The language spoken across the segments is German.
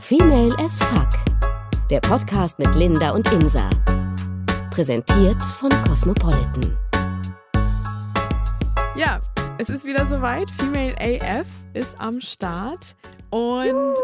Female as Fuck. Der Podcast mit Linda und Insa. Präsentiert von Cosmopolitan. Ja, es ist wieder soweit. Female AF ist am Start. Und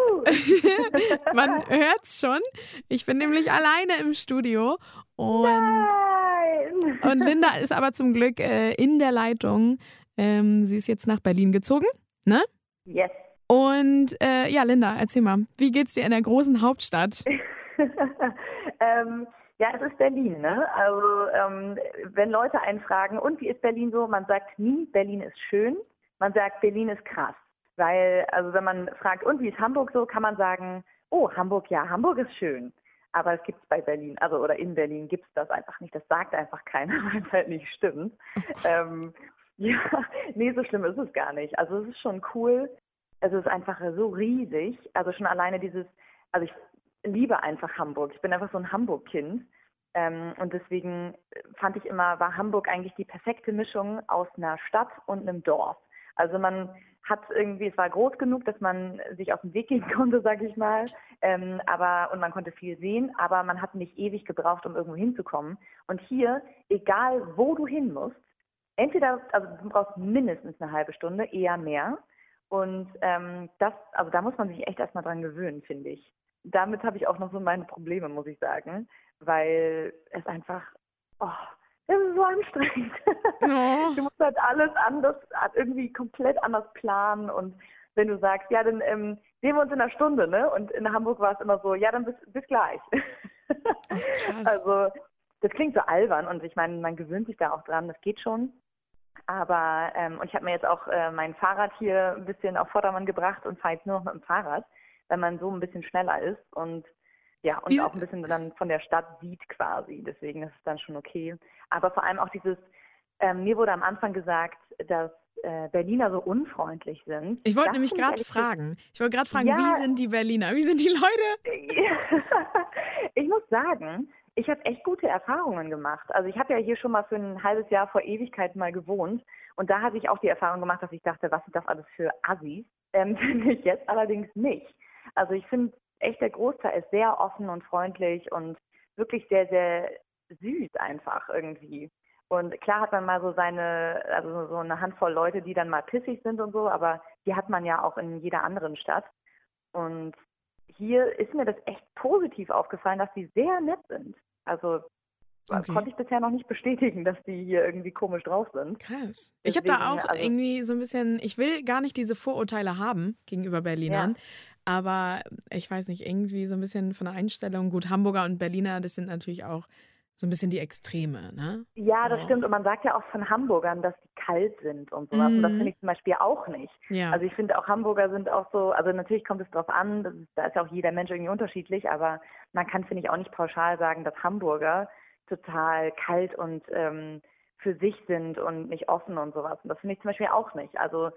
man hört's schon. Ich bin nämlich alleine im Studio. Und, Nein. und Linda ist aber zum Glück äh, in der Leitung. Ähm, sie ist jetzt nach Berlin gezogen, ne? Yes. Und äh, ja, Linda, erzähl mal, wie geht's dir in der großen Hauptstadt? ähm, ja, es ist Berlin, ne? Also ähm, wenn Leute einen fragen, und wie ist Berlin so? Man sagt nie, Berlin ist schön. Man sagt, Berlin ist krass. Weil, also wenn man fragt, und wie ist Hamburg so, kann man sagen, oh, Hamburg, ja, Hamburg ist schön. Aber es gibt es bei Berlin, also oder in Berlin gibt es das einfach nicht. Das sagt einfach keiner, weil es halt nicht stimmt. ähm, ja, nee, so schlimm ist es gar nicht. Also es ist schon cool. Es ist einfach so riesig. Also schon alleine dieses, also ich liebe einfach Hamburg. Ich bin einfach so ein Hamburg-Kind. Ähm, und deswegen fand ich immer, war Hamburg eigentlich die perfekte Mischung aus einer Stadt und einem Dorf. Also man hat irgendwie, es war groß genug, dass man sich auf den Weg gehen konnte, sage ich mal. Ähm, aber und man konnte viel sehen, aber man hat nicht ewig gebraucht, um irgendwo hinzukommen. Und hier, egal wo du hin musst, entweder, also du brauchst mindestens eine halbe Stunde, eher mehr. Und ähm, das, also da muss man sich echt erstmal dran gewöhnen, finde ich. Damit habe ich auch noch so meine Probleme, muss ich sagen, weil es einfach, oh, es ist so anstrengend. Oh. Du musst halt alles anders, irgendwie komplett anders planen und wenn du sagst, ja, dann ähm, sehen wir uns in einer Stunde, ne? Und in Hamburg war es immer so, ja, dann bis, bis gleich. krass. also das klingt so albern und ich meine, man gewöhnt sich da auch dran, das geht schon. Aber ähm, und ich habe mir jetzt auch äh, mein Fahrrad hier ein bisschen auf Vordermann gebracht und fahre jetzt nur noch mit dem Fahrrad, weil man so ein bisschen schneller ist und ja, und Wie- auch ein bisschen dann von der Stadt sieht quasi. Deswegen ist es dann schon okay. Aber vor allem auch dieses, ähm, mir wurde am Anfang gesagt, dass äh, Berliner so unfreundlich sind. Ich wollte nämlich gerade fragen. Ich wollte gerade fragen, Ja. wie sind die Berliner? Wie sind die Leute? ich muss sagen, ich habe echt gute Erfahrungen gemacht. Also ich habe ja hier schon mal für ein halbes Jahr vor Ewigkeiten mal gewohnt und da hatte ich auch die Erfahrung gemacht, dass ich dachte, was sind das alles für Assis? Ähm, finde ich jetzt allerdings nicht. Also ich finde echt, der Großteil ist sehr offen und freundlich und wirklich sehr, sehr süß einfach irgendwie. Und klar hat man mal so seine, also so eine Handvoll Leute, die dann mal pissig sind und so, aber die hat man ja auch in jeder anderen Stadt. Und hier ist mir das echt positiv aufgefallen, dass die sehr nett sind. Also Okay. konnte ich bisher noch nicht bestätigen, dass die hier irgendwie komisch drauf sind. Krass. Ich habe da auch also- irgendwie so ein bisschen, ich will gar nicht diese Vorurteile haben gegenüber Berlinern, aber ich weiß nicht, irgendwie so ein bisschen von der Einstellung, gut, Hamburger und Berliner, das sind natürlich auch so ein bisschen die Extreme, ne? Ja, so. das stimmt. Und man sagt ja auch von Hamburgern, dass die kalt sind und sowas. Und das Mhm. finde ich zum Beispiel auch nicht. Ja. Also ich finde auch Hamburger sind auch so, also natürlich kommt es drauf an, ist, da ist ja auch jeder Mensch irgendwie unterschiedlich, aber man kann, finde ich, auch nicht pauschal sagen, dass Hamburger total kalt und ähm, für sich sind und nicht offen und sowas. Und das finde ich zum Beispiel auch nicht. Also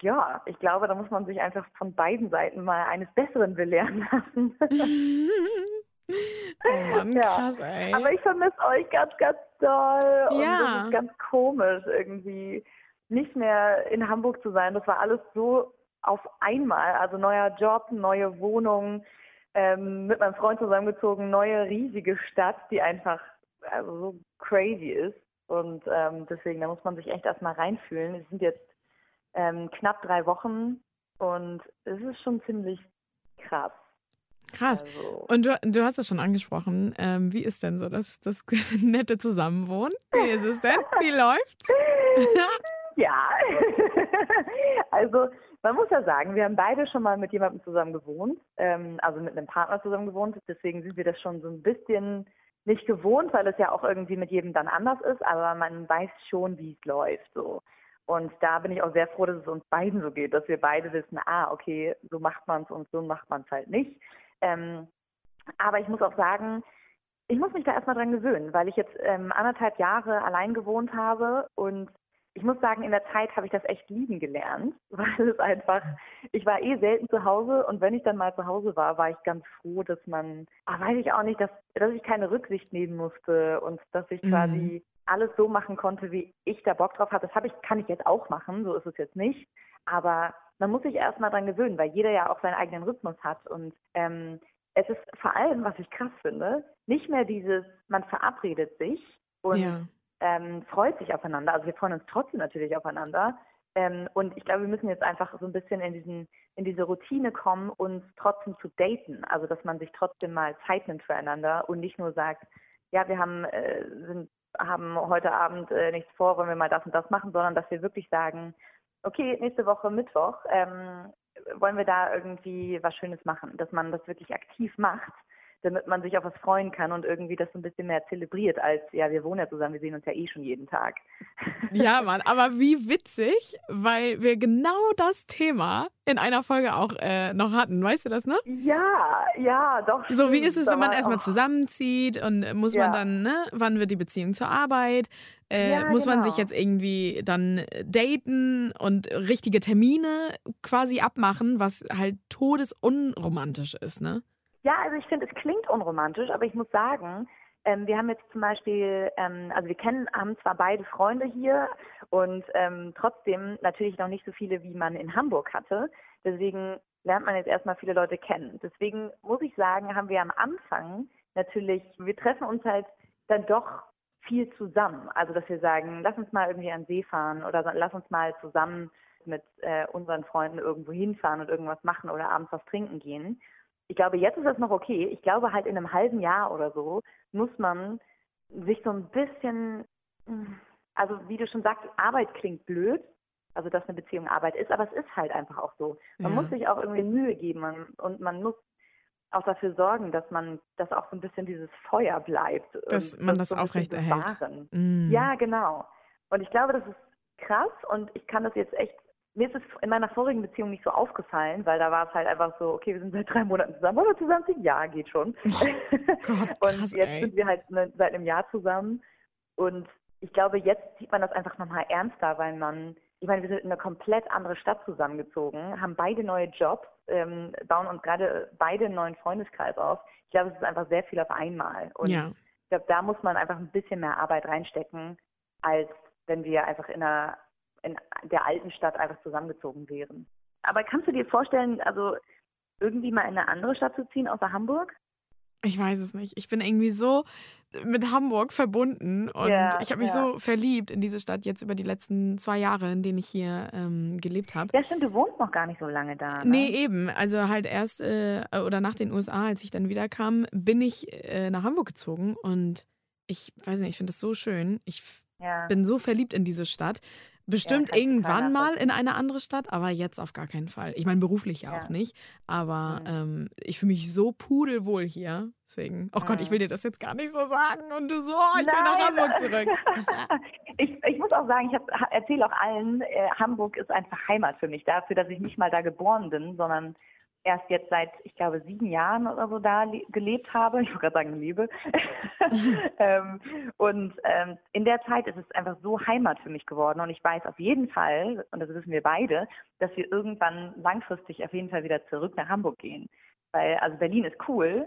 ja, ich glaube, da muss man sich einfach von beiden Seiten mal eines Besseren belehren lassen. oh Mann, Ja. krass, ey. Aber ich vermisse euch ganz, ganz doll. Und Ja. das ist ganz komisch, irgendwie nicht mehr in Hamburg zu sein. Das war alles so auf einmal. Also neuer Job, neue Wohnung, ähm, mit meinem Freund zusammengezogen, neue riesige Stadt, die einfach also so crazy ist. Und ähm, deswegen, da muss man sich echt erstmal reinfühlen. Es sind jetzt ähm, knapp drei Wochen und es ist schon ziemlich krass. Krass. Also, Und du, du hast es schon angesprochen. Ähm, wie ist denn so das, das nette Zusammenwohnen? Wie ist es denn? Wie läuft's? Ja, also man muss ja sagen, wir haben beide schon mal mit jemandem zusammen gewohnt, ähm, also mit einem Partner zusammen gewohnt. Deswegen sind wir das schon so ein bisschen nicht gewohnt, weil es ja auch irgendwie mit jedem dann anders ist, aber man weiß schon, wie es läuft so. Und da bin ich auch sehr froh, dass es uns beiden so geht, dass wir beide wissen, ah, okay, so macht man es und so macht man es halt nicht. Ähm, aber ich muss auch sagen, ich muss mich da erstmal dran gewöhnen, weil ich jetzt ähm, anderthalb Jahre allein gewohnt habe und ich muss sagen, in der Zeit habe ich das echt lieben gelernt, weil es einfach, ich war eh selten zu Hause und wenn ich dann mal zu Hause war, war ich ganz froh, dass man, ah, weiß ich auch nicht, dass, dass ich keine Rücksicht nehmen musste und dass ich Mhm. quasi alles so machen konnte, wie ich da Bock drauf habe. Das habe ich, kann ich jetzt auch machen, so ist es jetzt nicht. Aber man muss sich erstmal dran gewöhnen, weil jeder ja auch seinen eigenen Rhythmus hat. Und ähm, es ist vor allem, was ich krass finde, nicht mehr dieses, man verabredet sich und ja. ähm, freut sich aufeinander. Also wir freuen uns trotzdem natürlich aufeinander. Ähm, und ich glaube, wir müssen jetzt einfach so ein bisschen in diesen, in diese Routine kommen, uns trotzdem zu daten. Also dass man sich trotzdem mal Zeit nimmt füreinander und nicht nur sagt, ja, wir haben, äh, sind, haben heute Abend äh, nichts vor, wollen wir mal das und das machen, sondern dass wir wirklich sagen, okay, nächste Woche Mittwoch ähm, wollen wir da irgendwie was Schönes machen, dass man das wirklich aktiv macht damit man sich auf was freuen kann und irgendwie das so ein bisschen mehr zelebriert als, ja, wir wohnen ja zusammen, wir sehen uns ja eh schon jeden Tag. Ja, Mann, aber wie witzig, weil wir genau das Thema in einer Folge auch äh, noch hatten, weißt du das, ne? Ja, ja, doch. So, wie ist es, wenn man erstmal zusammenzieht und muss ja. man dann, ne, wann wird die Beziehung zur Arbeit? Äh, ja, muss genau. man sich jetzt irgendwie dann daten und richtige Termine quasi abmachen, was halt todesunromantisch ist, ne? Ja, also ich finde, es klingt unromantisch, aber ich muss sagen, ähm, wir haben jetzt zum Beispiel, ähm, also wir kennen, haben zwar beide Freunde hier und ähm, trotzdem natürlich noch nicht so viele, wie man in Hamburg hatte. Deswegen lernt man jetzt erstmal viele Leute kennen. Deswegen muss ich sagen, haben wir am Anfang natürlich, wir treffen uns halt dann doch viel zusammen. Also dass wir sagen, lass uns mal irgendwie an den See fahren oder lass uns mal zusammen mit äh, unseren Freunden irgendwo hinfahren und irgendwas machen oder abends was trinken gehen ich glaube, jetzt ist das noch okay. Ich glaube halt in einem halben Jahr oder so muss man sich so ein bisschen, also wie du schon sagst, Arbeit klingt blöd, also dass eine Beziehung Arbeit ist, aber es ist halt einfach auch so. Man ja. muss sich auch irgendwie Mühe geben und man muss auch dafür sorgen, dass man, dass auch so ein bisschen dieses Feuer bleibt. Dass man das, so aufrechterhält. Mm. Ja, genau. Und ich glaube, das ist krass und ich kann das jetzt echt mir ist es in meiner vorigen Beziehung nicht so aufgefallen, weil da war es halt einfach so, okay, wir sind seit drei Monaten zusammen, wollen wir zusammenziehen? Ja, geht schon. Oh Gott, krass, und jetzt ey. sind wir halt ne, seit einem Jahr zusammen. Und ich glaube, jetzt sieht man das einfach nochmal ernster, weil man, ich meine, wir sind in eine komplett andere Stadt zusammengezogen, haben beide neue Jobs, ähm, bauen uns gerade beide einen neuen Freundeskreis auf. Ich glaube, es ist einfach sehr viel auf einmal. Und ja. ich glaube, da muss man einfach ein bisschen mehr Arbeit reinstecken, als wenn wir einfach in einer in der alten Stadt einfach zusammengezogen wären. Aber kannst du dir vorstellen, also irgendwie mal in eine andere Stadt zu ziehen, außer Hamburg? Ich weiß es nicht. Ich bin irgendwie so mit Hamburg verbunden und ja, ich habe mich ja. so verliebt in diese Stadt jetzt über die letzten zwei Jahre, in denen ich hier ähm, gelebt habe. Ja, stimmt, du wohnst noch gar nicht so lange da. Ne? Nee, eben. Also halt erst äh, oder nach den USA, als ich dann wiederkam, bin ich äh, nach Hamburg gezogen und ich weiß nicht, ich finde das so schön. Ich ja. bin so verliebt in diese Stadt. Bestimmt ja, irgendwann mal in eine andere Stadt, aber jetzt auf gar keinen Fall. Ich meine, beruflich ja, auch nicht, aber mhm. ähm, ich fühle mich so pudelwohl hier. Deswegen, oh mhm. Gott, ich will dir das jetzt gar nicht so sagen und du so, oh, ich Nein. will nach Hamburg zurück. ich, ich muss auch sagen, ich erzähle auch allen, äh, Hamburg ist einfach Heimat für mich, dafür, dass ich nicht mal da geboren bin, sondern erst jetzt seit, ich glaube, sieben Jahren oder so da gelebt habe. Ich wollte gerade sagen, lebe. ähm, und ähm, in der Zeit ist es einfach so Heimat für mich geworden. Und ich weiß auf jeden Fall, und das wissen wir beide, dass wir irgendwann langfristig auf jeden Fall wieder zurück nach Hamburg gehen. Weil, also Berlin ist cool,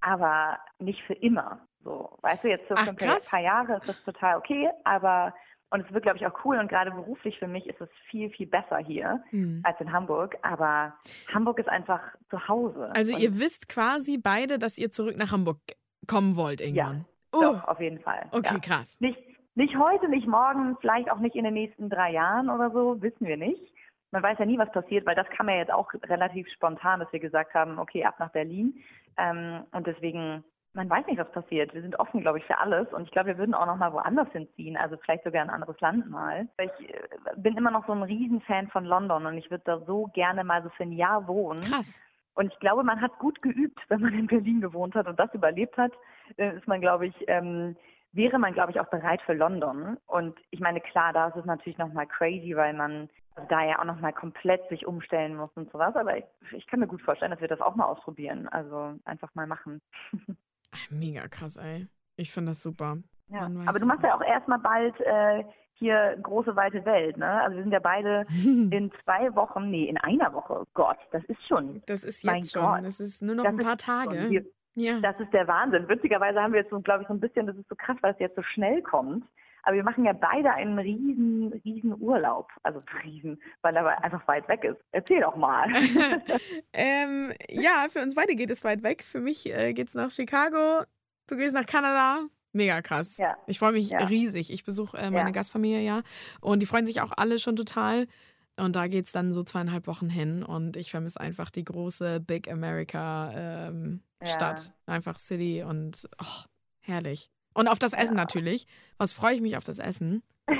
aber nicht für immer. So, weißt du, jetzt so Ach, für ein paar Jahre ist das total okay, aber und es wird, glaube ich, auch cool. Und gerade beruflich für mich ist es viel, viel besser hier mhm. als in Hamburg. Aber Hamburg ist einfach zu Hause. Also und ihr wisst quasi beide, dass ihr zurück nach Hamburg kommen wollt irgendwann. Ja, uh. doch, auf jeden Fall. Okay, ja. krass. Nicht, nicht heute, nicht morgen, vielleicht auch nicht in den nächsten drei Jahren oder so, wissen wir nicht. Man weiß ja nie, was passiert, weil das kam ja jetzt auch relativ spontan, dass wir gesagt haben, okay, ab nach Berlin. Ähm, und deswegen man weiß nicht, was passiert. Wir sind offen, glaube ich, für alles. Und ich glaube, wir würden auch noch mal woanders hinziehen, also vielleicht sogar ein anderes Land mal. Ich äh, bin immer noch so ein Riesenfan von London und ich würde da so gerne mal so für ein Jahr wohnen. Krass. Und ich glaube, man hat gut geübt, wenn man in Berlin gewohnt hat und das überlebt hat, dann ist man, glaube ich, ähm, wäre man, glaube ich, auch bereit für London. Und ich meine, klar, da ist es natürlich nochmal crazy, weil man da ja auch nochmal komplett sich umstellen muss und sowas. Aber ich, ich kann mir gut vorstellen, dass wir das auch mal ausprobieren. Also einfach mal machen. Mega krass, ey. Ich finde das super. Ja. Aber du machst ja auch erstmal bald äh, hier große weite Welt, ne? Also wir sind ja beide in zwei Wochen, nee, in einer Woche. Oh Gott, das ist schon. Das ist jetzt schon. Gott. Das ist nur noch das ein paar Tage. Hier, ja. Das ist der Wahnsinn. Witzigerweise haben wir jetzt so, glaube ich, so ein bisschen, das ist so krass, weil es jetzt so schnell kommt. Aber wir machen ja beide einen riesen, riesen Urlaub. Also riesen, weil er einfach weit weg ist. Erzähl doch mal. ähm, ja, für uns beide geht es weit weg. Für mich äh, geht es nach Chicago. Du gehst nach Kanada. Mega krass. Ja. Ich freue mich Ja. riesig. Ich besuche äh, meine Ja. Gastfamilie ja. Und die freuen sich auch alle schon total. Und da geht es dann so zweieinhalb Wochen hin. Und ich vermisse einfach die große Big America ähm. Stadt. Einfach City und oh, herrlich. Und auf das Essen natürlich. Was freue ich mich auf das Essen?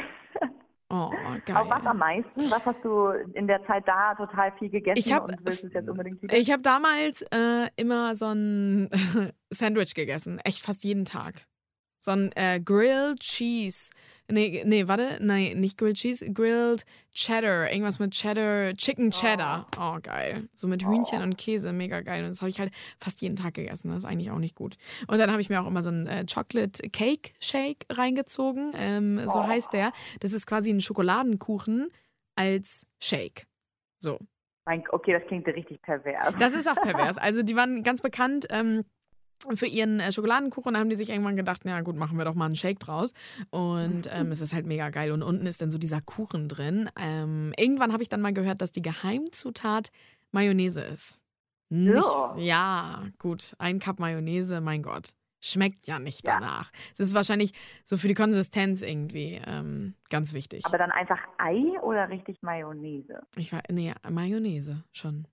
Oh, geil. Auf was am meisten? Was hast du in der Zeit da total viel gegessen Ich hab- und willst es jetzt unbedingt wieder? Ich habe damals äh, immer so ein Sandwich gegessen, echt fast jeden Tag. So ein äh, Grilled Cheese. Nee, nee, warte, nein, nicht Grilled Cheese, Grilled Cheddar. Irgendwas mit Cheddar, Chicken Cheddar. Oh, geil. So mit Hühnchen und Käse, mega geil. Und das habe ich halt fast jeden Tag gegessen. Das ist eigentlich auch nicht gut. Und dann habe ich mir auch immer so einen äh, Chocolate Cake Shake reingezogen. Ähm, so heißt der. Das ist quasi ein Schokoladenkuchen als Shake. So. Okay, das klingt richtig pervers. Das ist auch pervers. Also die waren ganz bekannt ähm, für ihren äh, Schokoladenkuchen. Da haben die sich irgendwann gedacht, na gut, machen wir doch mal einen Shake draus. Und ähm, es ist halt mega geil. Und unten ist dann so dieser Kuchen drin. Ähm, irgendwann habe ich dann mal gehört, dass die Geheimzutat Mayonnaise ist. Nicht, Ja. ja, gut, ein Cup Mayonnaise, mein Gott. Schmeckt ja nicht Ja. danach. Es ist wahrscheinlich so für die Konsistenz irgendwie ähm, ganz wichtig. Aber dann einfach Ei oder richtig Mayonnaise? Ich war, nee, Mayonnaise schon.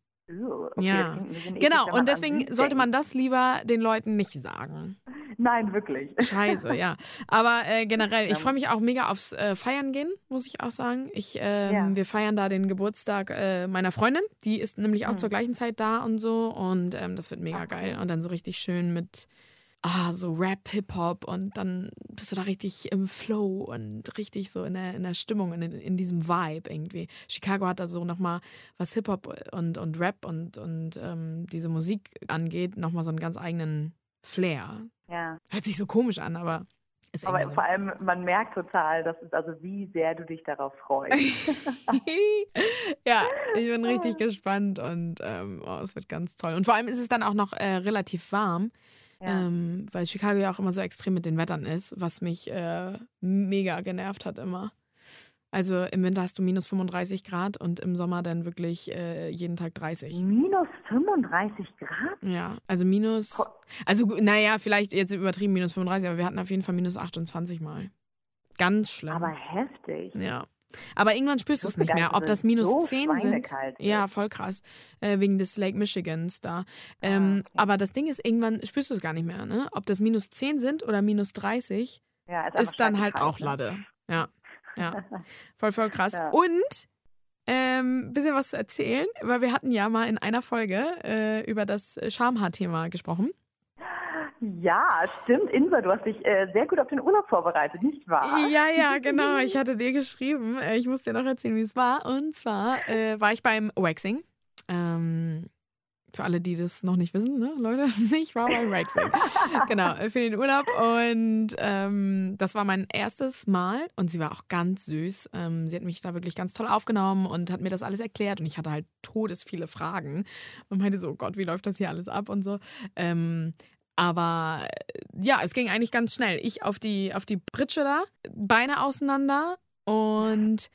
Okay, Ja. Genau, und deswegen sollte man das lieber den Leuten nicht sagen. Nein, wirklich. Scheiße, ja. Aber äh, generell, ich freue mich auch mega aufs äh, Feiern gehen, muss ich auch sagen. Ich, ähm, Ja. Wir feiern da den Geburtstag äh, meiner Freundin. Die ist nämlich auch Hm. zur gleichen Zeit da und so. Und ähm, das wird mega geil. Und dann so richtig schön mit ah, so Rap, Hip-Hop und dann bist du da richtig im Flow und richtig so in der, in der Stimmung, in, in diesem Vibe irgendwie. Chicago hat da so nochmal, was Hip-Hop und, und Rap und, und ähm, diese Musik angeht, nochmal so einen ganz eigenen Flair. Ja. Hört sich so komisch an, aber ist Aber vor allem, man merkt total, dass es also wie sehr du dich darauf freust. ja, ich bin richtig gespannt und ähm, oh, es wird ganz toll. Und vor allem ist es dann auch noch äh, relativ warm, Ja. ähm, weil Chicago ja auch immer so extrem mit den Wettern ist, was mich äh, mega genervt hat immer. Also im Winter hast du minus 35 Grad und im Sommer dann wirklich äh, jeden Tag 30. Minus 35 Grad? Ja, also minus, also naja, vielleicht jetzt übertrieben minus 35, aber wir hatten auf jeden Fall minus 28 mal. Ganz schlimm. Aber heftig. Ja. Aber irgendwann spürst du es nicht mehr. Ob das minus so 10 sind. Ja, ist. voll krass. Äh, wegen des Lake Michigans da. Ähm, Ah, okay. Aber das Ding ist, irgendwann spürst du es gar nicht mehr. Ne? Ob das minus 10 sind oder minus 30, Ja, ist, einfach dann halt scheiße auch ne? Lade. Ja. Ja. Voll, voll krass. Ja. Und ähm, bisschen was zu erzählen, weil wir hatten ja mal in einer Folge äh, über das Schamhaar-Thema gesprochen. Ja, stimmt, Insa, du hast dich äh, sehr gut auf den Urlaub vorbereitet, nicht wahr? Ja, ja, genau. Ich hatte dir geschrieben. Äh, Ich muss dir noch erzählen, wie es war. Und zwar äh, war ich beim Waxing. Ähm, für alle, die das noch nicht wissen, ne, Leute, ich war beim Waxing. genau, für den Urlaub. Und ähm, das war mein erstes Mal. Und sie war auch ganz süß. Ähm, sie hat mich da wirklich ganz toll aufgenommen und hat mir das alles erklärt. Und ich hatte halt todesviele Fragen. Und meinte so, oh Gott, wie läuft das hier alles ab und so. Ähm, aber äh, ja, es ging eigentlich ganz schnell. Ich auf die, auf die Pritsche da, Beine auseinander und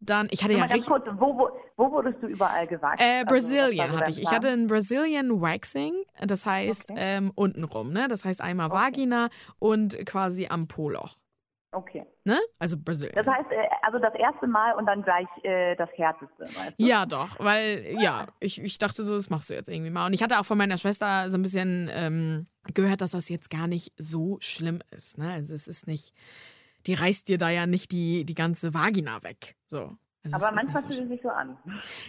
dann, ich hatte ja richtig. kurz, wo, wo, wo wurdest du überall gewachsen? Äh, Also, Brazilian so hatte ich. Ich hatte ein Brazilian Waxing, das heißt Okay. ähm, untenrum, ne? Das heißt einmal Okay. Vagina und quasi am Po-Loch, Okay. ne? Also Brazilian. Das heißt, äh, also das erste Mal und dann gleich äh, das Härteste, weißt du? Ja, doch, weil, ja, ich, ich dachte so, das machst du jetzt irgendwie mal. Und ich hatte auch von meiner Schwester so ein bisschen ähm, gehört, dass das jetzt gar nicht so schlimm ist. Ne? Also es ist nicht, die reißt dir da ja nicht die, die ganze Vagina weg. So. Also Aber manchmal fühlt es sich so an.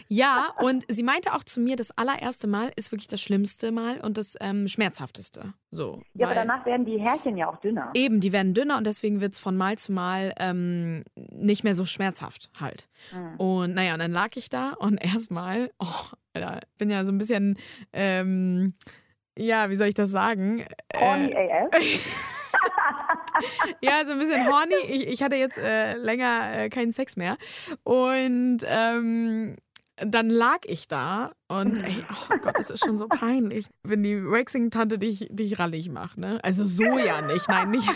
Ja, und sie meinte auch zu mir, das allererste Mal ist wirklich das schlimmste Mal und das ähm, schmerzhafteste. So. Ja, aber danach werden die Härchen ja auch dünner. Eben, die werden dünner und deswegen wird es von Mal zu Mal ähm, nicht mehr so schmerzhaft halt. Mhm. Und naja, und dann lag ich da und erstmal, oh, Alter, bin ja so ein bisschen, ähm, ja, wie soll ich das sagen? Horny Äh, AF. ja, so ein bisschen horny. Ich, ich hatte jetzt äh, länger äh, keinen Sex mehr. Und ähm, dann lag ich da und ey, oh Gott, das ist schon so peinlich, wenn die Waxing-Tante dich, dich rallig macht, ne? Also so ja nicht, nein, nicht,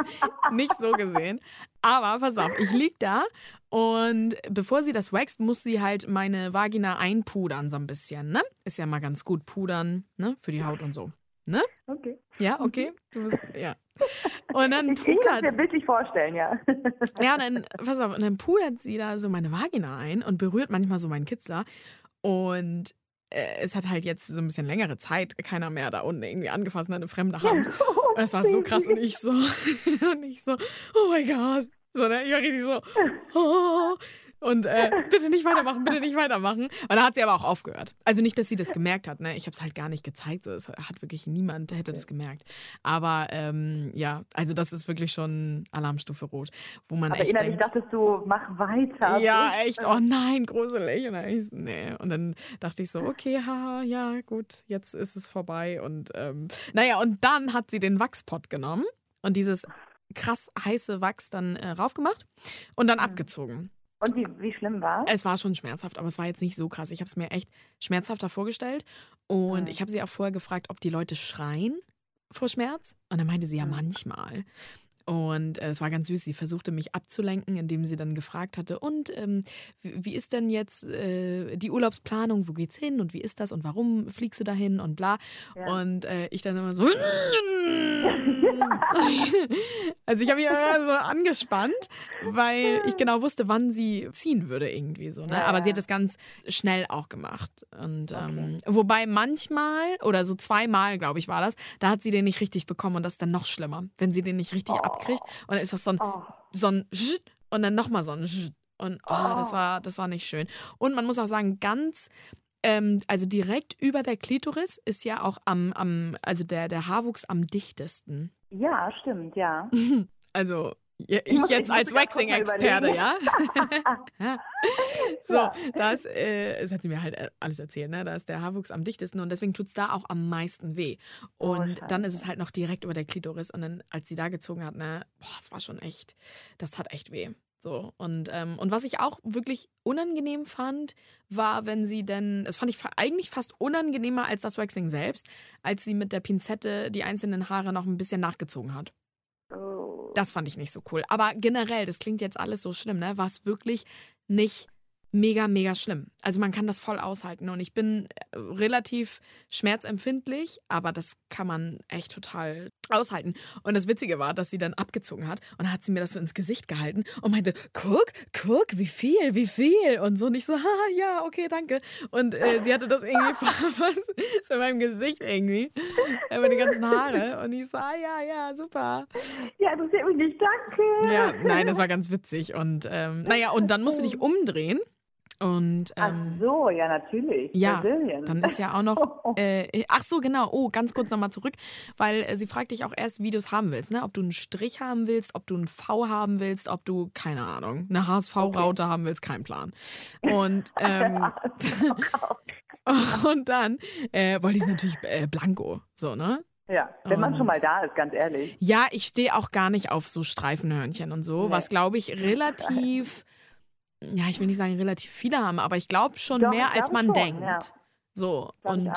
nicht so gesehen. Aber pass auf, ich lieg da und bevor sie das wächst, muss sie halt meine Vagina einpudern so ein bisschen, ne? Ist ja mal ganz gut pudern, ne? Für die Haut und so. Ne? Okay. Ja, okay. Du bist, ja. Und dann Ich, ich kann pudert. mir bildlich vorstellen, ja. Ja, dann, pass auf, und dann pudert sie da so meine Vagina ein und berührt manchmal so meinen Kitzler. Und äh, es hat halt jetzt so ein bisschen längere Zeit keiner mehr da unten irgendwie angefasst, ne, eine fremde Hand. Und das war so krass und ich so, und ich so, oh mein Gott. So, ne? Ich war richtig so, oh. Und äh, bitte nicht weitermachen, bitte nicht weitermachen. Und dann hat sie aber auch aufgehört. Also nicht, dass sie das gemerkt hat, ne? Ich habe es halt gar nicht gezeigt. So, es hat wirklich niemand, hätte das gemerkt. Aber ähm, ja, also das ist wirklich schon Alarmstufe Rot, wo man Aber echt innerlich denkt, dachtest du, mach weiter. ja, echt, oh nein, gruselig. Und dann, ich, nee. und dann dachte ich so, okay, haha, ja, gut, jetzt ist es vorbei. Und ähm, naja, und dann hat sie den Wachspot genommen und dieses krass heiße Wachs dann äh, raufgemacht und dann abgezogen. Und wie, wie schlimm war Es war schon schmerzhaft, aber es war jetzt nicht so krass. Ich habe es mir echt schmerzhafter vorgestellt. Und Mhm. ich habe sie auch vorher gefragt, ob die Leute schreien vor Schmerz. Und dann meinte sie ja Mhm. manchmal. Und äh, es war ganz süß. Sie versuchte mich abzulenken, indem sie dann gefragt hatte: Und ähm, wie, ist denn jetzt äh, die Urlaubsplanung? Wo geht's hin? Und wie ist das? Und warum fliegst du dahin? Und bla. Ja. Und äh, ich dann immer so. also ich habe mich immer so angespannt, weil ich genau wusste, wann sie ziehen würde irgendwie so. Ne? Ja, Aber sie hat das ganz schnell auch gemacht. Und ähm, wobei manchmal oder so zweimal, glaube ich, war das, da hat sie den nicht richtig bekommen und das ist dann noch schlimmer, wenn sie den nicht richtig abkriegt und dann ist das so ein Oh. so ein und dann nochmal so ein und oh, das war das war nicht schön. Und man muss auch sagen, ganz ähm, also direkt über der Klitoris ist ja auch am, am also der, der Haarwuchs am dichtesten. Ja, stimmt, ja. Also ich jetzt als Waxing-Experte, ja. so, da ist, äh, das hat sie mir halt äh, alles erzählt, ne? Da ist der Haarwuchs am dichtesten und deswegen tut es da auch am meisten weh. Oh, Und dann ist es halt noch direkt über der Klitoris und dann, als sie da gezogen hat, ne, boah, es war schon echt, das hat echt weh. So, und, ähm, und was ich auch wirklich unangenehm fand, war, wenn sie denn, das fand ich fa- eigentlich fast unangenehmer als das Waxing selbst, als sie mit der Pinzette die einzelnen Haare noch ein bisschen nachgezogen hat. Oh. Das fand ich nicht so cool. Aber generell, das klingt jetzt alles so schlimm, ne? War es wirklich nicht mega, mega schlimm. Also man kann das voll aushalten. Und ich bin äh, relativ schmerzempfindlich, aber das kann man echt total aushalten. Und das Witzige war, dass sie dann abgezogen hat und dann hat sie mir das so ins Gesicht gehalten und meinte, guck, guck, wie viel, wie viel. Und so und ich so, haha, ja, okay, danke. Und äh, sie hatte das irgendwie fast so in meinem Gesicht irgendwie, äh, meine ganzen Haare. Und ich so, ah, ja, ja, super. Ja, interessiert mich nicht, danke. Ja, nein, das war ganz witzig. Und ähm, naja, und dann musst du dich umdrehen. Und Ach ähm, so, ja, natürlich. ja, Brasilien. dann ist ja auch noch. Äh, ach so, genau. Oh, ganz kurz nochmal zurück, weil äh, sie fragt dich auch erst, wie du es haben willst. Ne? Ob du einen Strich haben willst, ob du einen V haben willst, ob du, keine Ahnung, eine HSV-Raute haben willst, kein Plan. Und, ähm, und dann äh, wollte ich es natürlich äh, blanko. So, ne? ja, wenn man Und- schon mal da ist, ganz ehrlich. Ja, ich stehe auch gar nicht auf so Streifenhörnchen und so, Nee. was glaube ich relativ, ja, ich will nicht sagen relativ viele haben, aber ich glaube schon Doch, mehr ich als man schon, denkt. ja. So Glaub und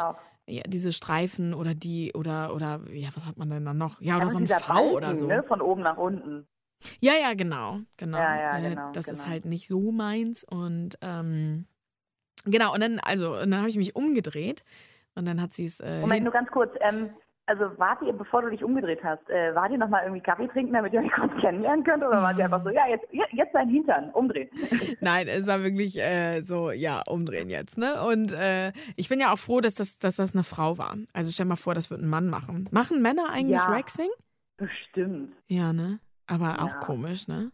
ja, diese Streifen oder die oder oder ja, was hat man denn dann noch? Ja, oder Aber so ein dieser V Balken, oder so. Ne, von oben nach unten. Ja, ja, genau, genau. Ja, ja, Äh, genau, das ist genau. halt nicht so meins und ähm, genau und dann also und dann habe ich mich umgedreht und dann hat sie es äh, Moment, nur ganz kurz. Ähm, also wart ihr, bevor du dich umgedreht hast, äh, wart ihr nochmal irgendwie Kaffee trinken, damit ihr euch kurz kennenlernen könnt? Oder wart ihr einfach so, ja, jetzt, jetzt dein Hintern, umdrehen? Nein, es war wirklich äh, so, ja, umdrehen jetzt, ne? Und äh, ich bin ja auch froh, dass das, dass das eine Frau war. Also stell mal vor, das wird ein Mann machen. Machen Männer eigentlich Ja. Waxing? Bestimmt. Ja, ne? Aber auch Ja. komisch, ne?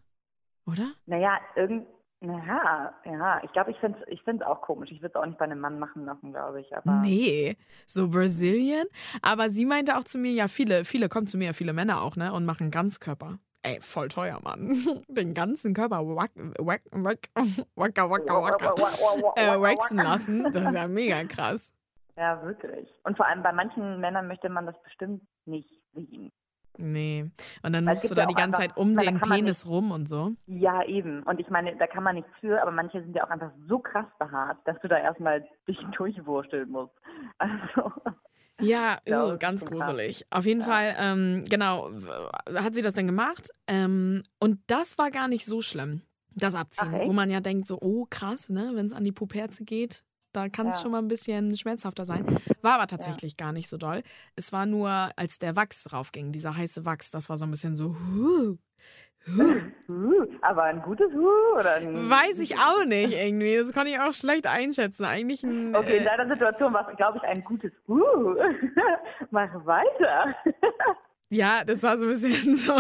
Oder? Naja, irgend, naja, ja, ich glaube, ich finde es ich find's auch komisch. Ich würde es auch nicht bei einem Mann machen lassen, glaube ich. Aber Nee, so Brazilian. Aber sie meinte auch zu mir, ja, viele, viele kommen zu mir, viele Männer auch, ne? Und machen Ganzkörper. Ey, voll teuer, Mann. Den ganzen Körper wack, wack, wack, wacker, wacker, wacker, äh, waxen lassen. Das ist ja mega krass. Ja, wirklich. Und vor allem bei manchen Männern möchte man das bestimmt nicht sehen. Nee. Und dann musst du da ja die ganze einfach- Zeit um meine, den Penis rum und so. Ja, eben. Und ich meine, da kann man nichts für, aber manche sind ja auch einfach so krass behaart, dass du da erstmal dich durchwursteln musst. Also, Ja, oh, ganz gruselig. Auf jeden ja. Fall, ähm, genau, hat sie das dann gemacht. Ähm, und das war gar nicht so schlimm, das Abziehen, okay. wo man ja denkt, so, oh krass, ne, wenn es an die Puperze geht, da kann es ja. schon mal ein bisschen schmerzhafter sein. War aber tatsächlich ja. gar nicht so doll. Es war nur, als der Wachs raufging, dieser heiße Wachs, das war so ein bisschen so, huh, aber ein gutes Huh oder ein Weiß ich auch nicht irgendwie. Das konnte ich auch schlecht einschätzen. Eigentlich ein, Okay, in äh, deiner Situation war es, glaube ich, ein gutes Huh. Mach weiter. Ja, das war so ein bisschen so,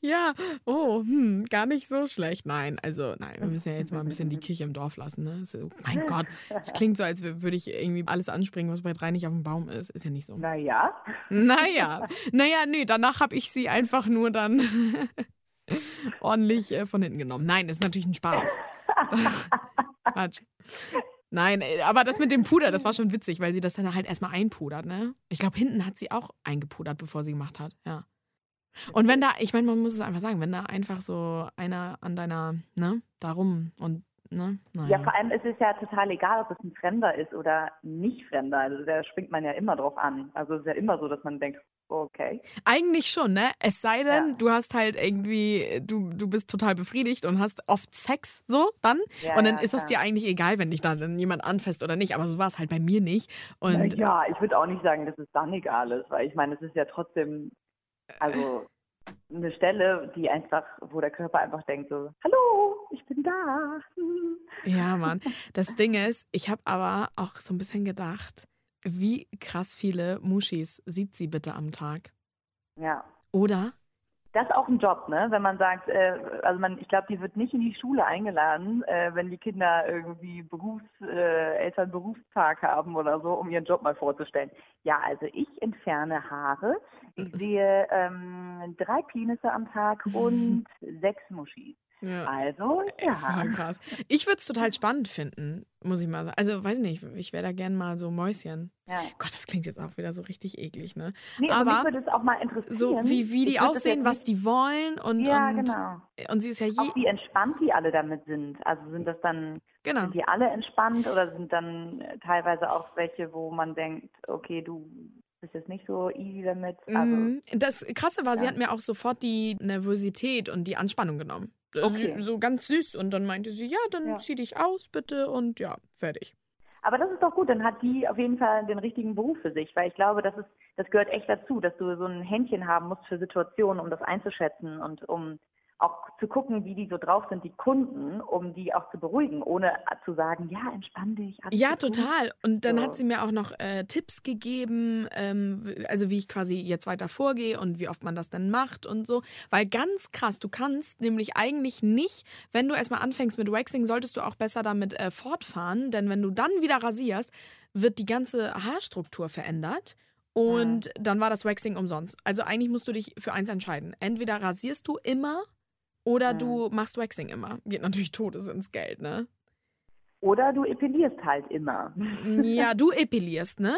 ja, oh, hm, gar nicht so schlecht. Nein, also nein, wir müssen ja jetzt mal ein bisschen die Kirche im Dorf lassen. Ne? So, mein Gott, es klingt so, als würde ich irgendwie alles anspringen, was bei drei nicht auf dem Baum ist. Ist ja nicht so. Naja. Naja, naja, nee, danach habe ich sie einfach nur dann ordentlich äh, von hinten genommen. Nein, ist natürlich ein Spaß. Quatsch. Nein, äh, aber das mit dem Puder, das war schon witzig, weil sie das dann halt erstmal einpudert, ne? Ich glaube, hinten hat sie auch eingepudert, bevor sie gemacht hat, ja. Und wenn da, ich meine, man muss es einfach sagen, wenn da einfach so einer an deiner, ne, darum und Ne? Naja. Ja, vor allem ist es ja total egal, ob es ein Fremder ist oder nicht Fremder. Also da springt man ja immer drauf an. Also es ist ja immer so, dass man denkt, okay. Eigentlich schon, ne? Es sei denn, ja. du hast halt irgendwie, du, du bist total befriedigt und hast oft Sex so dann. Ja, und dann ist es dir eigentlich egal, wenn dich dann jemand anfasst oder nicht. Aber so war es halt bei mir nicht. Und ja, ich würde auch nicht sagen, dass es dann egal ist, weil ich meine, es ist ja trotzdem, also eine Stelle, die einfach, wo der Körper einfach denkt so, hallo, ich bin da. Ja, Mann. Das Ding ist, ich habe aber auch so ein bisschen gedacht, wie krass viele Muschis sieht sie bitte am Tag? Ja. Oder? Das ist auch ein Job, ne? Wenn man sagt, äh, also man, ich glaube, die wird nicht in die Schule eingeladen, äh, wenn die Kinder irgendwie Berufs, äh, Elternberufstag haben oder so, um ihren Job mal vorzustellen. Ja, also ich entferne Haare. Ich sehe ähm, drei Penisse am Tag und sechs Muschis. Ja. Also, ja. Voll krass. Ich würde es total spannend finden, muss ich mal sagen. Also, weiß nicht, ich wäre da gern mal so Mäuschen. Ja. Gott, das klingt jetzt auch wieder so richtig eklig, ne? Nee, aber, aber mich würde es auch mal interessieren. So wie, wie die aussehen, was die wollen und. Ja, und, genau. Und sie ist ja je. Auch wie entspannt die alle damit sind. Also sind das dann. Genau. Sind die alle entspannt oder sind dann teilweise auch welche, wo man denkt, okay, du bist jetzt nicht so easy damit. Also, mhm. das Krasse war, ja. sie hat mir auch sofort die Nervosität und die Anspannung genommen. Okay. So ganz süß. Und dann meinte sie, ja, dann ja. zieh dich aus, bitte. Und ja, fertig. Aber das ist doch gut, dann hat die auf jeden Fall den richtigen Beruf für sich, weil ich glaube, das ist, das gehört echt dazu, dass du so ein Händchen haben musst für Situationen, um das einzuschätzen und um auch zu gucken, wie die so drauf sind, die Kunden, um die auch zu beruhigen, ohne zu sagen, ja, entspann dich. Ja, total. Und dann so. hat sie mir auch noch äh, Tipps gegeben, ähm, also wie ich quasi jetzt weiter vorgehe und wie oft man das dann macht und so. Weil ganz krass, du kannst nämlich eigentlich nicht, wenn du erstmal anfängst mit Waxing, solltest du auch besser damit äh, fortfahren, denn wenn du dann wieder rasierst, wird die ganze Haarstruktur verändert. Und ja. dann war das Waxing umsonst. Also eigentlich musst du dich für eins entscheiden. Entweder rasierst du immer oder mhm. du machst Waxing immer. Geht natürlich Todes ins Geld, ne? Oder du epilierst halt immer. Ja, du epilierst, ne?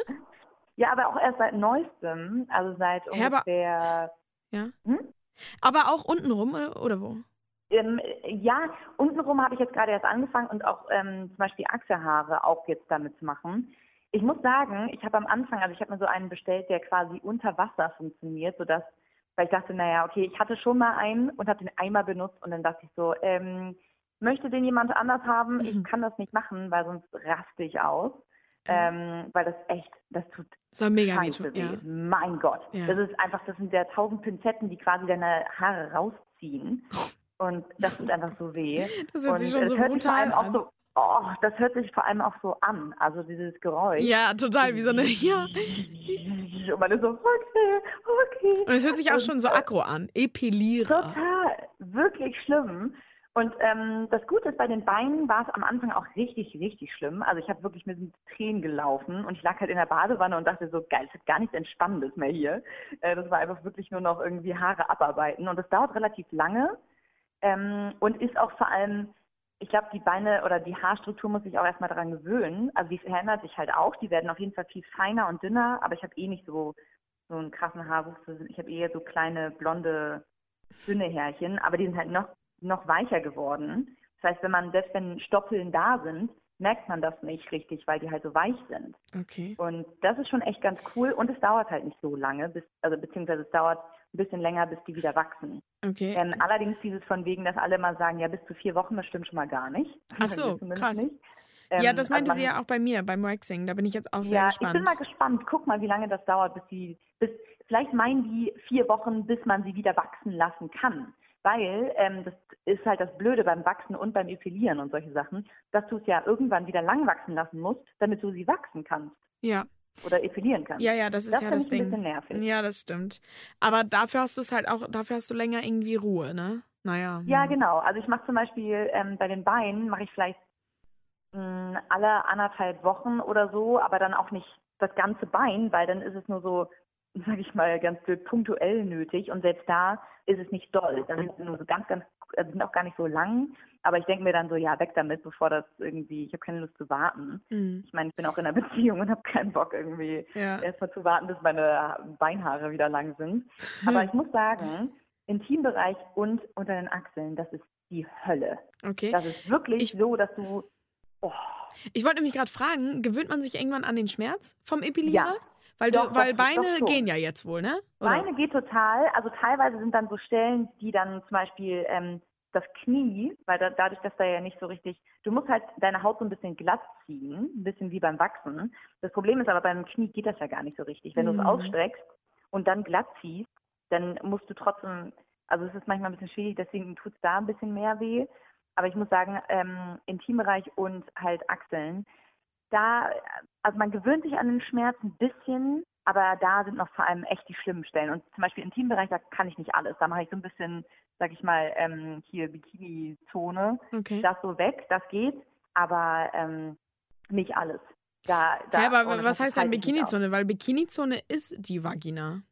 Ja, aber auch erst seit neuestem, also seit ungefähr. Ja. Hm? Aber auch untenrum oder, oder wo? Ähm, ja, untenrum habe ich jetzt gerade erst angefangen und auch ähm, zum Beispiel Achselhaare auch jetzt damit zu machen. Ich muss sagen, ich habe am Anfang, also ich habe mir so einen bestellt, der quasi unter Wasser funktioniert, sodass weil ich dachte, naja, okay, ich hatte schon mal einen und habe den einmal benutzt und dann dachte ich so, ähm, möchte den jemand anders haben? Mhm. Ich kann das nicht machen, weil sonst raste ich aus. Ähm, weil das echt, das tut so mega weh. Ja. Mein Gott. Ja. Das ist einfach, das sind ja tausend Pinzetten, die quasi deine Haare rausziehen. Und das tut einfach so weh. Das hört und sich schon so brutal an. So, oh, das hört sich vor allem auch so an. Also dieses Geräusch. Ja, total, wie so eine, ja. Und man ist so, okay, okay. Und es hört sich auch schon so aggro an. Epiliere. Total, wirklich schlimm. Und ähm, das Gute ist, bei den Beinen war es am Anfang auch richtig, richtig schlimm. Also ich habe wirklich mit Tränen gelaufen und ich lag halt in der Badewanne und dachte so, geil, es ist gar nichts Entspannendes mehr hier. Äh, das war einfach wirklich nur noch irgendwie Haare abarbeiten. Und das dauert relativ lange ähm, und ist auch vor allem ich glaube, die Beine oder die Haarstruktur muss sich auch erstmal daran gewöhnen. Also die verändert sich halt auch. Die werden auf jeden Fall viel feiner und dünner, aber ich habe eh nicht so, so einen krassen Haarwuchs. Ich habe eher so kleine, blonde, dünne Härchen, aber die sind halt noch, noch weicher geworden. Das heißt, wenn man, selbst wenn Stoppeln da sind, merkt man das nicht richtig, weil die halt so weich sind. Okay. Und das ist schon echt ganz cool und es dauert halt nicht so lange, bis, also beziehungsweise es dauert ein bisschen länger, bis die wieder wachsen. Okay. Ähm, allerdings dieses von wegen, dass alle mal sagen, ja, bis zu vier Wochen, das stimmt schon mal gar nicht. Ach so, krass. Nicht. ja, Ähm, das meinte also sie ja auch bei mir, beim Waxing. Da bin ich jetzt auch sehr Ja, ich gespannt. bin mal gespannt. Guck mal, wie lange das dauert, bis die, bis, vielleicht meinen die vier Wochen, bis man sie wieder wachsen lassen kann. Weil, ähm, das ist halt das Blöde beim Wachsen und beim Epilieren und solche Sachen, dass du es ja irgendwann wieder lang wachsen lassen musst, damit du sie wachsen kannst ja. Oder epilieren kannst. ja, ja, das ist das ja das ich ein Ding. bisschen nervig. Ja, das stimmt. Aber dafür hast du es halt auch, dafür hast du länger irgendwie Ruhe, ne? Naja. Ja, hm. genau. Also ich mache zum Beispiel ähm, bei den Beinen, mache ich vielleicht mh, alle anderthalb Wochen oder so, aber dann auch nicht das ganze Bein, weil dann ist es nur so, sag ich mal, ganz blöd punktuell nötig und selbst da ist es nicht doll. Dann sind sie nur so ganz, ganz, also sind auch gar nicht so lang, aber ich denke mir dann so, ja, weg damit, bevor das irgendwie, ich habe keine Lust zu warten. Mhm. Ich meine, ich bin auch in einer Beziehung und habe keinen Bock irgendwie Ja. erstmal zu warten, bis meine Beinhaare wieder lang sind. Aber ich muss sagen, Intimbereich und unter den Achseln, das ist die Hölle. Okay. Das ist wirklich Ich- so, dass du. Oh, Ich wollte nämlich gerade fragen, gewöhnt man sich irgendwann an den Schmerz vom Epilierer? Ja. Weil, Doch, du, weil doch, Beine doch gehen ja jetzt wohl, ne? Oder? Beine geht total. Also teilweise sind dann so Stellen, die dann zum Beispiel ähm, das Knie, weil da, dadurch, dass da ja nicht so richtig, du musst halt deine Haut so ein bisschen glatt ziehen, ein bisschen wie beim Wachsen. Das Problem ist aber beim Knie geht das ja gar nicht so richtig. Wenn du Mhm. es ausstreckst und dann glatt ziehst, dann musst du trotzdem, also es ist manchmal ein bisschen schwierig, deswegen tut es da ein bisschen mehr weh. Aber ich muss sagen, ähm, Intimbereich und halt Achseln, da, also man gewöhnt sich an den Schmerz ein bisschen, aber da sind noch vor allem echt die schlimmen Stellen. Und zum Beispiel Intimbereich, da kann ich nicht alles. Da mache ich so ein bisschen, sag ich mal, ähm, hier Bikini-Zone, Okay. das so weg, das geht, aber ähm, nicht alles. Da, da, ja, aber was heißt denn aus. Bikini-Zone? Weil Bikini-Zone ist die Vagina.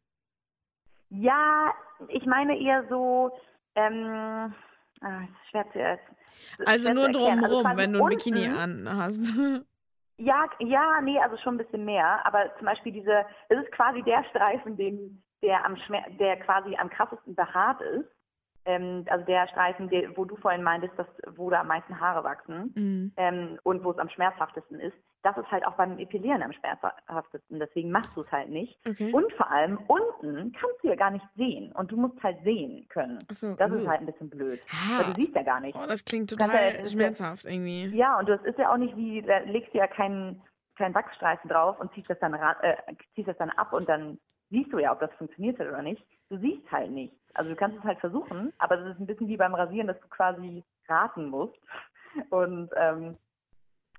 Ja, ich meine eher so, ähm, ah, schwer zu ist Also schwer nur zu erklären. Also wenn du ein Bikini an hast. Ja, ja, nee, also schon ein bisschen mehr. Aber zum Beispiel diese, es ist quasi der Streifen, den, der am Schmer der quasi am krassesten behaart ist. Ähm, also der Streifen, der, wo du vorhin meintest, dass, wo da am meisten Haare wachsen Mhm. ähm, und wo es am schmerzhaftesten ist. Das ist halt auch beim Epilieren am schmerzhaftesten. Deswegen machst du es halt nicht. Okay. Und vor allem unten kannst du ja gar nicht sehen. Und du musst halt sehen können. So, Das uh. ist halt ein bisschen blöd. Ah. Weil du siehst ja gar nicht. Oh, das klingt total ja- schmerzhaft irgendwie. Ja, und das ist ja auch nicht wie, da legst du ja keinen, keinen Wachsstreifen drauf und ziehst das dann äh, ziehst das dann ab und dann siehst du ja, ob das funktioniert hat oder nicht. Du siehst halt nichts. Also du kannst es halt versuchen, aber das ist ein bisschen wie beim Rasieren, dass du quasi raten musst. Und ähm,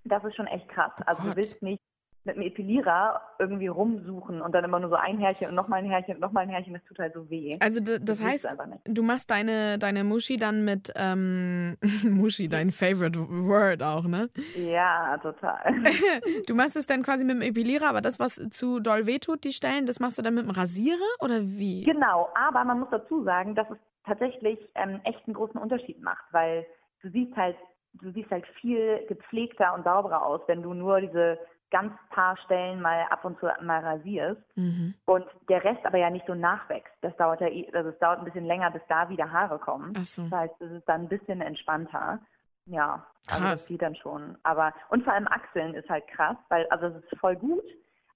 das ist schon echt krass. Oh also Gott. du willst nicht mit einem Epilierer irgendwie rumsuchen und dann immer nur so ein Härchen und nochmal ein Härchen und nochmal ein Härchen, das tut halt so weh. Also das du heißt, du machst deine, deine Muschi dann mit ähm, Muschi, dein favorite word auch, ne? Ja, total. Du machst es dann quasi mit dem Epilierer, aber das, was zu doll wehtut, die Stellen, das machst du dann mit dem Rasierer oder wie? Genau, aber man muss dazu sagen, dass es tatsächlich ähm, echt einen großen Unterschied macht, weil du siehst halt, du siehst halt viel gepflegter und sauberer aus, wenn du nur diese ganz paar Stellen mal ab und zu mal rasierst Mhm. und der Rest aber ja nicht so nachwächst. Das dauert ja, eh- also es dauert ein bisschen länger, bis da wieder Haare kommen. Ach so. Das heißt, es ist dann ein bisschen entspannter. Ja, also Krass. das sieht dann schon. Aber und vor allem Achseln ist halt krass, weil also es ist voll gut,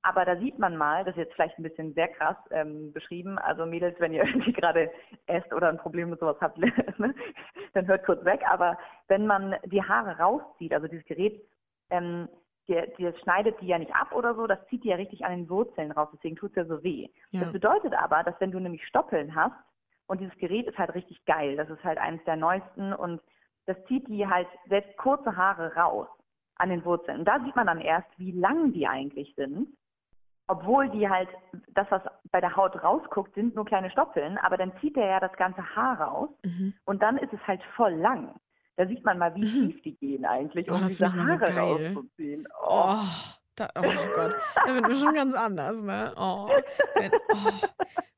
aber da sieht man mal, das ist jetzt vielleicht ein bisschen sehr krass ähm, beschrieben. Also Mädels, wenn ihr irgendwie gerade esst oder ein Problem mit sowas habt, ne, dann hört kurz weg. Aber wenn man die Haare rauszieht, also dieses Gerät, ähm, der, der schneidet die ja nicht ab oder so, das zieht die ja richtig an den Wurzeln raus, deswegen tut es ja so weh. Ja. Das bedeutet aber, dass wenn du nämlich Stoppeln hast, und dieses Gerät ist halt richtig geil, das ist halt eines der neuesten und das zieht die halt selbst kurze Haare raus an den Wurzeln. Und da sieht man dann erst, wie lang die eigentlich sind. Obwohl die halt, das, was bei der Haut rausguckt, sind nur kleine Stoppeln, aber dann zieht er ja das ganze Haar raus Mhm. und dann ist es halt voll lang. Da sieht man mal, wie tief die gehen eigentlich, Oh, um das diese so Haare geil. rauszuziehen. Oh. Oh, da, oh Gott, da wird mir schon ganz anders, ne? Oh, wenn, oh,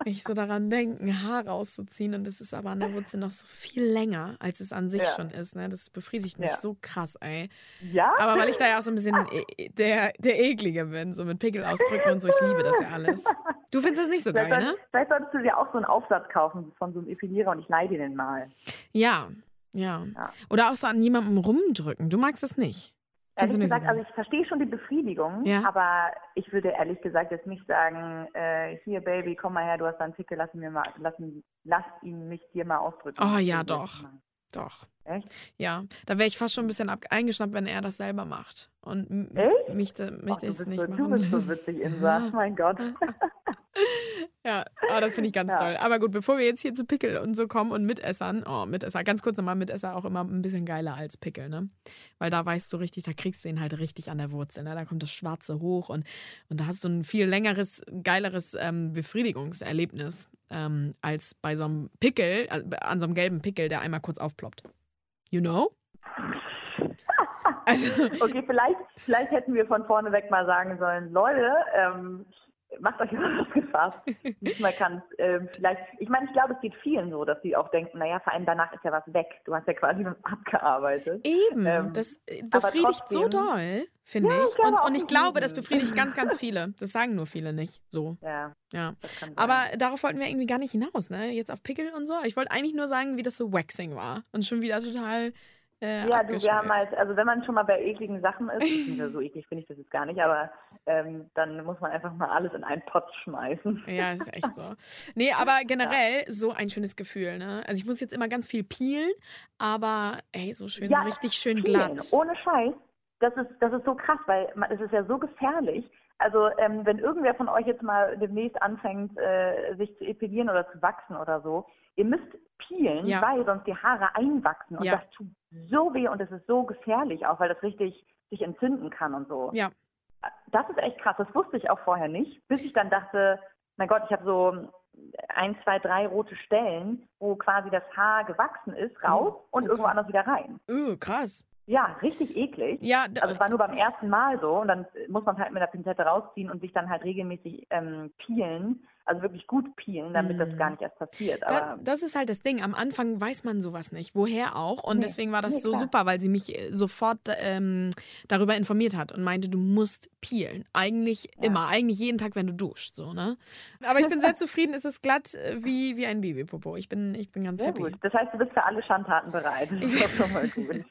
wenn ich so daran denke, ein Haar rauszuziehen und das ist aber an der Wurzel noch so viel länger, als es an sich Ja. schon ist, ne? Das befriedigt mich Ja. so krass, ey. Ja? Aber weil ich da ja auch so ein bisschen e- der, der Eklige bin, so mit Pickel ausdrücken und so, ich liebe das ja alles. Du findest das nicht so geil, vielleicht, ne? soll- vielleicht solltest du dir auch so einen Aufsatz kaufen von so einem Epilierer und ich leih dir den mal. Ja, ja. Ja. Oder auch so an jemandem rumdrücken. Du magst es nicht. Ehrlich gesagt, so also ich verstehe schon die Befriedigung, ja. aber ich würde ehrlich gesagt jetzt nicht sagen, äh, hier Baby, komm mal her, du hast da einen Pickel, lass ihn, mir mal, lass, ihn, lass ihn mich dir mal ausdrücken. Oh ja, doch. Doch. Echt? Ja, da wäre ich fast schon ein bisschen eingeschnappt, wenn er das selber macht. Und Echt? mich, mich Och, das nicht so, machen Du bist so witzig, Insa. Mein Gott. ja, oh, das finde ich ganz ja. toll. Aber gut, bevor wir jetzt hier zu Pickel und so kommen und Mitessern, oh, Mitesser, ganz kurz nochmal, Mitesser auch immer ein bisschen geiler als Pickel, ne? Weil da weißt du richtig, da kriegst du ihn halt richtig an der Wurzel, ne? Da kommt das Schwarze hoch und, und da hast du ein viel längeres, geileres ähm, Befriedigungserlebnis ähm, als bei so einem Pickel, äh, an so einem gelben Pickel, der einmal kurz aufploppt. You know? Also. Okay, vielleicht, vielleicht hätten wir von vorne weg mal sagen sollen, Leute, ähm, macht euch was gefasst. Diesmal kann ähm, vielleicht, ich meine, ich glaube, es geht vielen so, dass sie auch denken, naja, vor allem danach ist ja was weg. Du hast ja quasi was abgearbeitet. Eben, ähm, das befriedigt trotzdem, so doll, finde ja, ich. Und, und ich glaube, das befriedigt ganz, ganz viele. Das sagen nur viele nicht so. Ja. ja. Aber darauf wollten wir irgendwie gar nicht hinaus, ne? Jetzt auf Pickel und so. Ich wollte eigentlich nur sagen, wie das so Waxing war. Und schon wieder total äh, ja, du, wir haben halt, also wenn man schon mal bei ekligen Sachen ist, so eklig finde ich das jetzt gar nicht, aber ähm, dann muss man einfach mal alles in einen Pott schmeißen. Ja, ist echt so. Nee, aber generell ja. so ein schönes Gefühl, ne? Also ich muss jetzt immer ganz viel peelen, aber ey, so schön, ja, so richtig schön peelen, glatt. Ohne Scheiß. Das ist, das ist so krass, weil es ist ja so gefährlich. Also ähm, wenn irgendwer von euch jetzt mal demnächst anfängt, äh, sich zu epilieren oder zu wachsen oder so, ihr müsst peelen, ja. weil sonst die Haare einwachsen und das tut so weh und es ist so gefährlich auch, weil das richtig sich entzünden kann und so. Ja. Das ist echt krass. Das wusste ich auch vorher nicht, bis ich dann dachte, mein Gott, ich habe so ein, zwei, drei rote Stellen, wo quasi das Haar gewachsen ist, raus oh, und oh, irgendwo anders wieder rein. Oh, krass. Ja, richtig eklig. Ja, also es war nur beim ersten Mal so und dann muss man halt mit der Pinzette rausziehen und sich dann halt regelmäßig ähm, peelen, also wirklich gut peelen, damit das gar nicht erst passiert. Da, das ist halt das Ding. Am Anfang weiß man sowas nicht. Woher auch? Und nee, deswegen war das nee, so klar. super, weil sie mich äh, sofort ähm, darüber informiert hat und meinte, du musst peelen. Eigentlich ja. immer, eigentlich jeden Tag, wenn du duschst. So, ne? Aber ich bin sehr zufrieden. Es ist glatt äh, wie, wie ein Babypopo. Ich bin, ich bin ganz sehr happy. Gut. Das heißt, du bist für alle Schandtaten bereit. Das ist doch schon mal gut.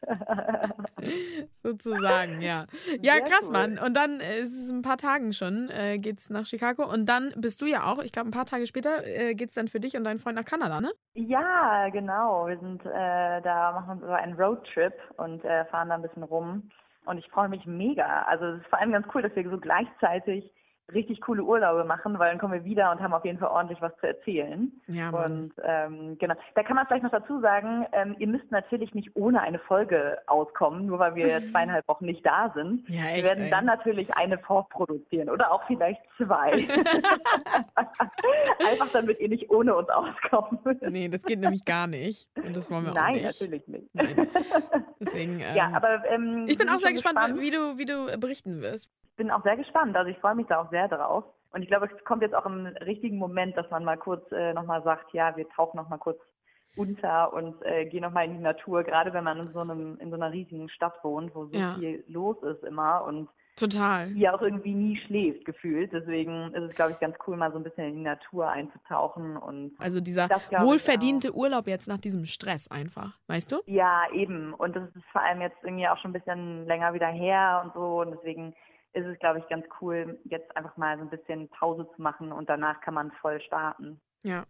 Sozusagen, ja. Ja, sehr krass, cool. Mann. Und dann äh, ist es ein paar Tagen schon, äh, geht's nach Chicago. Und dann bist du ja auch ich glaube, ein paar Tage später äh, geht es dann für dich und deinen Freund nach Kanada, ne? Ja, genau. Wir sind äh, da, machen so einen Roadtrip und äh, fahren da ein bisschen rum. Und ich freue mich mega. Also es ist vor allem ganz cool, dass wir so gleichzeitig richtig coole Urlaube machen, weil dann kommen wir wieder und haben auf jeden Fall ordentlich was zu erzählen. Ja, Mann. und ähm, genau, da kann man vielleicht noch dazu sagen, ähm, ihr müsst natürlich nicht ohne eine Folge auskommen, nur weil wir zweieinhalb Wochen nicht da sind. Ja, echt, wir werden ey. dann natürlich eine vorproduzieren oder auch vielleicht zwei. Einfach damit ihr nicht ohne uns auskommen müsst. Nee, das geht nämlich gar nicht. Und das wollen wir Nein, auch nicht. natürlich nicht. Nein. Deswegen, ähm, ja, aber ähm, ich bin auch sehr gespannt, gespannt, wie du, wie du berichten wirst bin auch sehr gespannt. Also ich freue mich da auch sehr drauf. Und ich glaube, es kommt jetzt auch im richtigen Moment, dass man mal kurz äh, nochmal sagt, ja, wir tauchen nochmal kurz unter und äh, gehen nochmal in die Natur, gerade wenn man in so einem, in so einer riesigen Stadt wohnt, wo so ja. viel los ist immer und Total. Die auch irgendwie nie schläft, gefühlt. Deswegen ist es, glaube ich, ganz cool, mal so ein bisschen in die Natur einzutauchen. Und also dieser wohlverdiente Urlaub jetzt nach diesem Stress einfach, weißt du? Ja, eben. Und das ist vor allem jetzt irgendwie auch schon ein bisschen länger wieder her und so. Und deswegen ist es, glaube ich, ganz cool, jetzt einfach mal so ein bisschen Pause zu machen und danach kann man voll starten. Ja.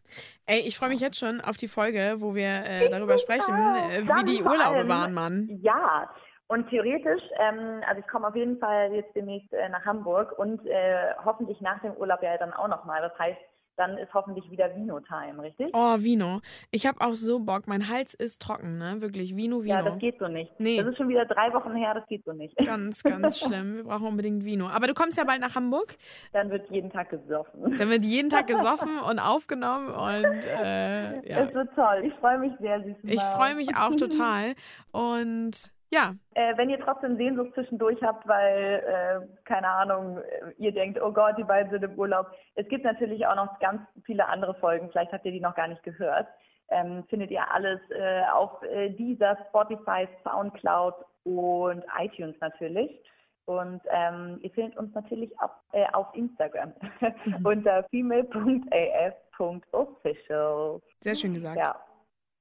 Ey, ich freue mich jetzt schon auf die Folge, wo wir äh, darüber sprechen, äh, wie die Urlaube waren, Mann. Ja, und theoretisch, ähm, also ich komme auf jeden Fall jetzt demnächst äh, nach Hamburg und äh, hoffentlich nach dem Urlaub ja dann auch nochmal. Das heißt, dann ist hoffentlich wieder Vino-Time, richtig? Oh, Vino. Ich habe auch so Bock. Mein Hals ist trocken, ne? Wirklich. Vino, Vino. Ja, das geht so nicht. Nee. Das ist schon wieder drei Wochen her, das geht so nicht. Ganz, ganz schlimm. Wir brauchen unbedingt Vino. Aber du kommst ja bald nach Hamburg. Dann wird jeden Tag gesoffen. Dann wird jeden Tag gesoffen und aufgenommen und äh, ja. Es wird toll. Ich freue mich sehr, süß. Ich freue mich auch total. Und ja. Äh, wenn ihr trotzdem Sehnsucht zwischendurch habt, weil, äh, keine Ahnung, ihr denkt, oh Gott, die beiden sind im Urlaub. Es gibt natürlich auch noch ganz viele andere Folgen, vielleicht habt ihr die noch gar nicht gehört. Ähm, findet ihr alles äh, auf äh, dieser, Spotify, Soundcloud und iTunes natürlich. Und ähm, ihr findet uns natürlich auf, äh, auf Instagram mhm. unter female.af.official. Sehr schön gesagt. Ja.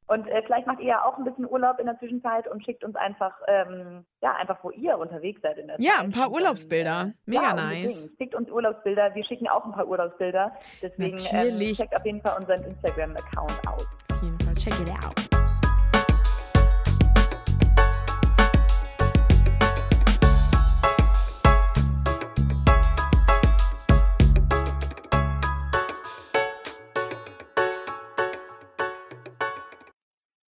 Und äh, vielleicht macht ihr ja auch ein bisschen Urlaub in der Zwischenzeit und schickt uns einfach, ähm, ja, einfach, wo ihr unterwegs seid in der Ja, Zeit. ein paar Urlaubsbilder. äh, Mega ja, nice. Schickt uns Urlaubsbilder. Wir schicken auch ein paar Urlaubsbilder. Deswegen ähm, checkt auf jeden Fall unseren Instagram-Account aus. Auf jeden Fall, check it out.